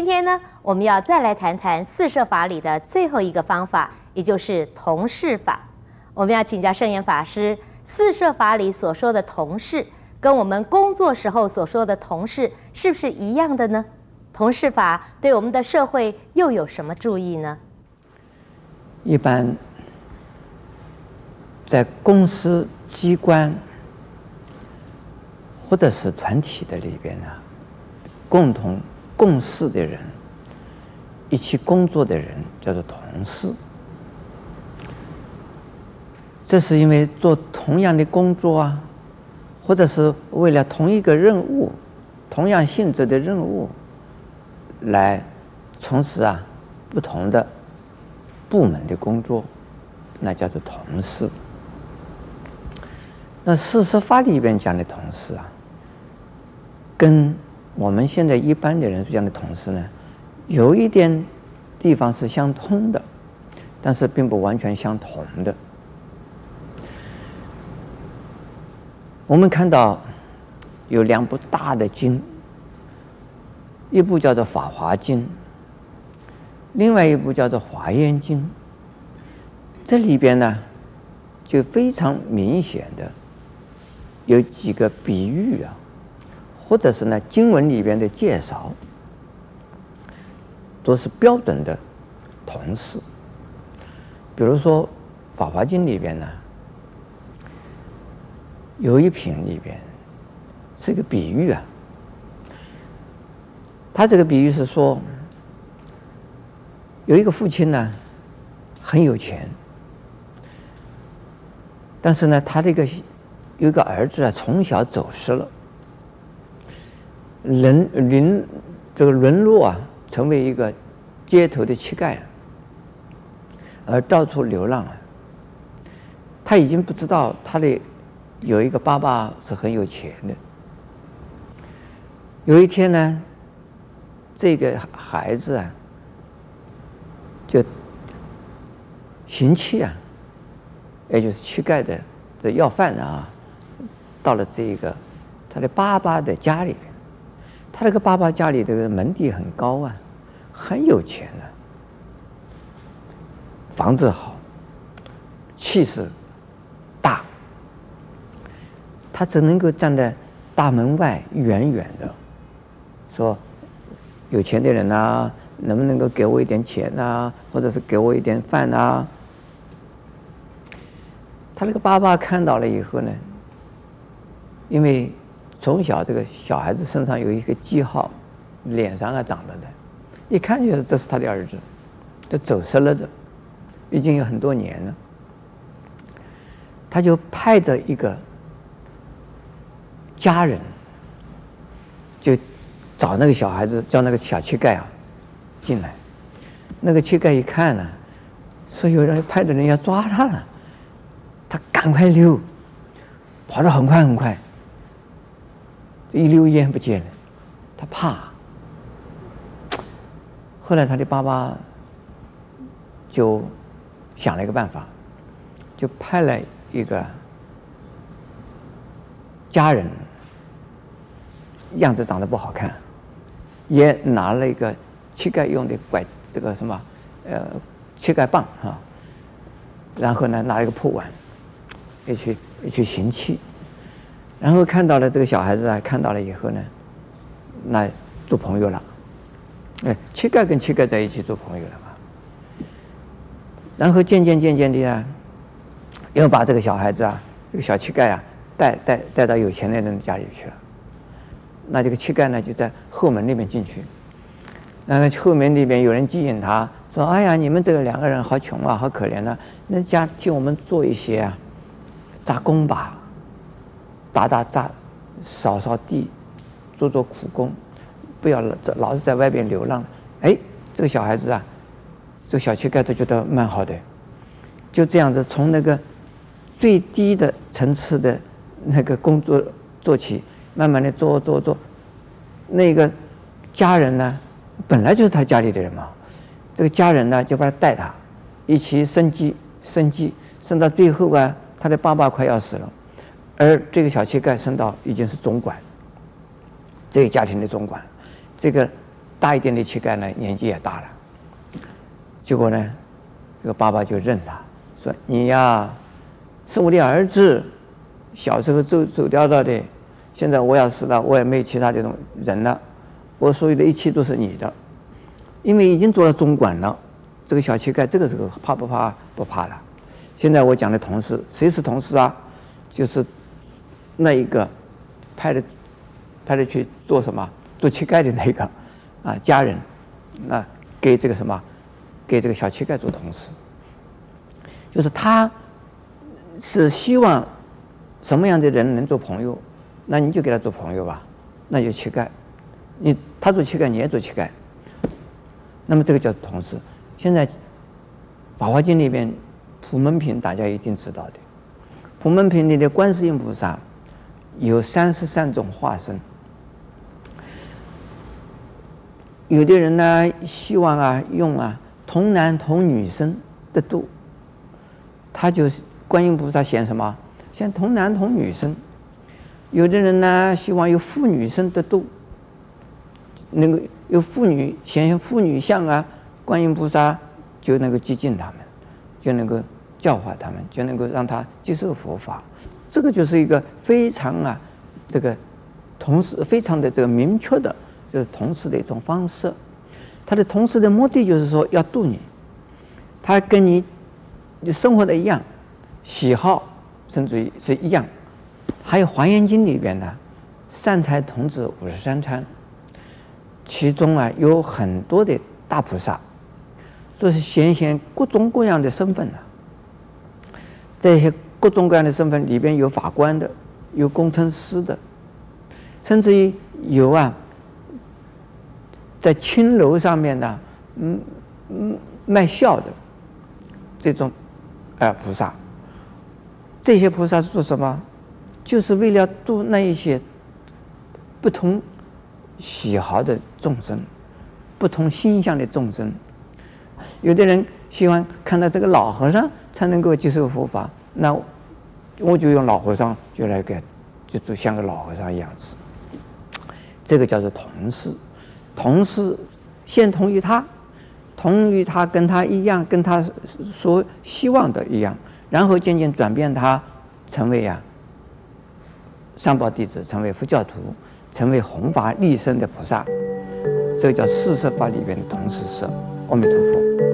今天呢，我们要再来谈谈四摄法里的最后一个方法，也就是同事法。我们要请教圣严法师，四摄法里所说的同事，跟我们工作时候所说的同事是不是一样的呢？同事法对我们的社会又有什么注意呢？一般在公司机关或者是团体的里边呢，共同共事的人，一起工作的人叫做同事。这是因为做同样的工作啊，或者是为了同一个任务、同样性质的任务来从事啊不同的部门的工作，那叫做同事。那四摄法里边讲的同事啊，跟我们现在一般的人这样的同事呢，有一点地方是相通的，但是并不完全相同的。我们看到有两部大的经，一部叫做《法华经》，另外一部叫做《华严经》。这里边呢，就非常明显的有几个比喻啊，或者是呢经文里边的介绍，都是标准的同事。比如说《法华经》里边呢。有一品里边是一个比喻啊，他这个比喻是说，有一个父亲呢很有钱，但是呢他这个有一个儿子啊从小走失了，沦沦这个沦落啊成为一个街头的乞丐，而到处流浪啊，他已经不知道他的。有一个爸爸是很有钱的。有一天呢，这个孩子啊，就行乞啊，也就是乞丐的这要饭的啊，到了这个他的爸爸的家里。他这个爸爸家里这个门第很高啊，很有钱啊，房子好，气势大。他只能够站在大门外远远的说：“有钱的人呐、啊，能不能够给我一点钱呐？或者是给我一点饭呐？”他那个爸爸看到了以后呢，因为从小这个小孩子身上有一个记号，脸上啊长着的，一看就是这是他的儿子，都走失了的，已经有很多年了。他就派着一个。家人就找那个小孩子，叫那个小乞丐啊进来。那个乞丐一看呢，说有人派的人要抓他了，他赶快溜，跑得很快很快。一溜烟不见了，他怕。后来他的爸爸就想了一个办法，就派了一个家人。样子长得不好看，也拿了一个乞丐用的拐，这个什么，呃，乞丐棒啊，然后呢，拿了一个破碗，也去也去行乞，然后看到了这个小孩子啊，看到了以后呢，那做朋友了，哎，乞丐跟乞丐在一起做朋友了嘛，然后渐渐渐渐的啊，又把这个小孩子啊，这个小乞丐啊，带带带到有钱的人家里去了。那这个乞丐呢，就在后门那边进去。那个后门那边有人接引他，说：“哎呀，你们这个两个人好穷啊，好可怜啊！那家替我们做一些啊，杂工吧，打打杂，扫扫地，做做苦工，不要老老是在外边流浪。”哎，这个小孩子啊，这个小乞丐都觉得蛮好的，就这样子从那个最低的层次的那个工作做起。慢慢的做做做，那个家人呢，本来就是他家里的人嘛。这个家人呢，就把他带他，一起升级升级，升到最后啊，他的爸爸快要死了，而这个小乞丐升到已经是总管，这个家庭的总管，这个大一点的乞丐呢，年纪也大了。结果呢，这个爸爸就认他，说：“你呀，是我的儿子，小时候走走掉了的，现在我要死了，我也没有其他的人了，我所有的一切都是你的，因为已经做了总管了。这个小乞丐这个时候怕不怕？不怕了。现在我讲的同事，谁是同事啊？就是那一个派的派的去做什么做乞丐的那个啊家人，那给这个什么？”给这个小乞丐做同事，就是他是希望什么样的人能做朋友，那你就给他做朋友吧。那就乞丐，你他做乞丐，你也做乞丐。那么这个叫同事。现在《法华经》里边普门品大家一定知道的，普门品里的观世音菩萨有三十三种化身。有的人呢，希望啊，用啊。童男童女身的度，他就是观音菩萨显什么？显童男童女身。有的人呢，希望有妇女身的度，那个有妇女显现妇女相啊，观音菩萨就能够接近他们，就能够教化他们，就能够让他接受佛法。这个就是一个非常啊，这个同时非常的这个明确的，就是同时的一种方式。他的同事的目的就是说要渡你，他跟你你生活的一样，喜好甚至于是一样。还有《华严经》里边的善财童子五十三参，其中啊有很多的大菩萨，都是显现各种各样的身份的。这些各种各样的身份里边有法官的，有工程师的，甚至于有啊。在青楼上面呢，嗯嗯，卖笑的这种啊菩萨，这些菩萨是做什么？就是为了度那一些不同喜好的众生，不同心相的众生。有的人喜欢看到这个老和尚才能够接受佛法，那我就用老和尚就来给，就就像个老和尚一样子。这个叫做同事。同事先同意他，同意他跟他一样，跟他所希望的一样，然后渐渐转变他成为啊三宝弟子，成为佛教徒，成为弘法利生的菩萨，这个叫四摄法里边的同事摄。阿弥陀佛。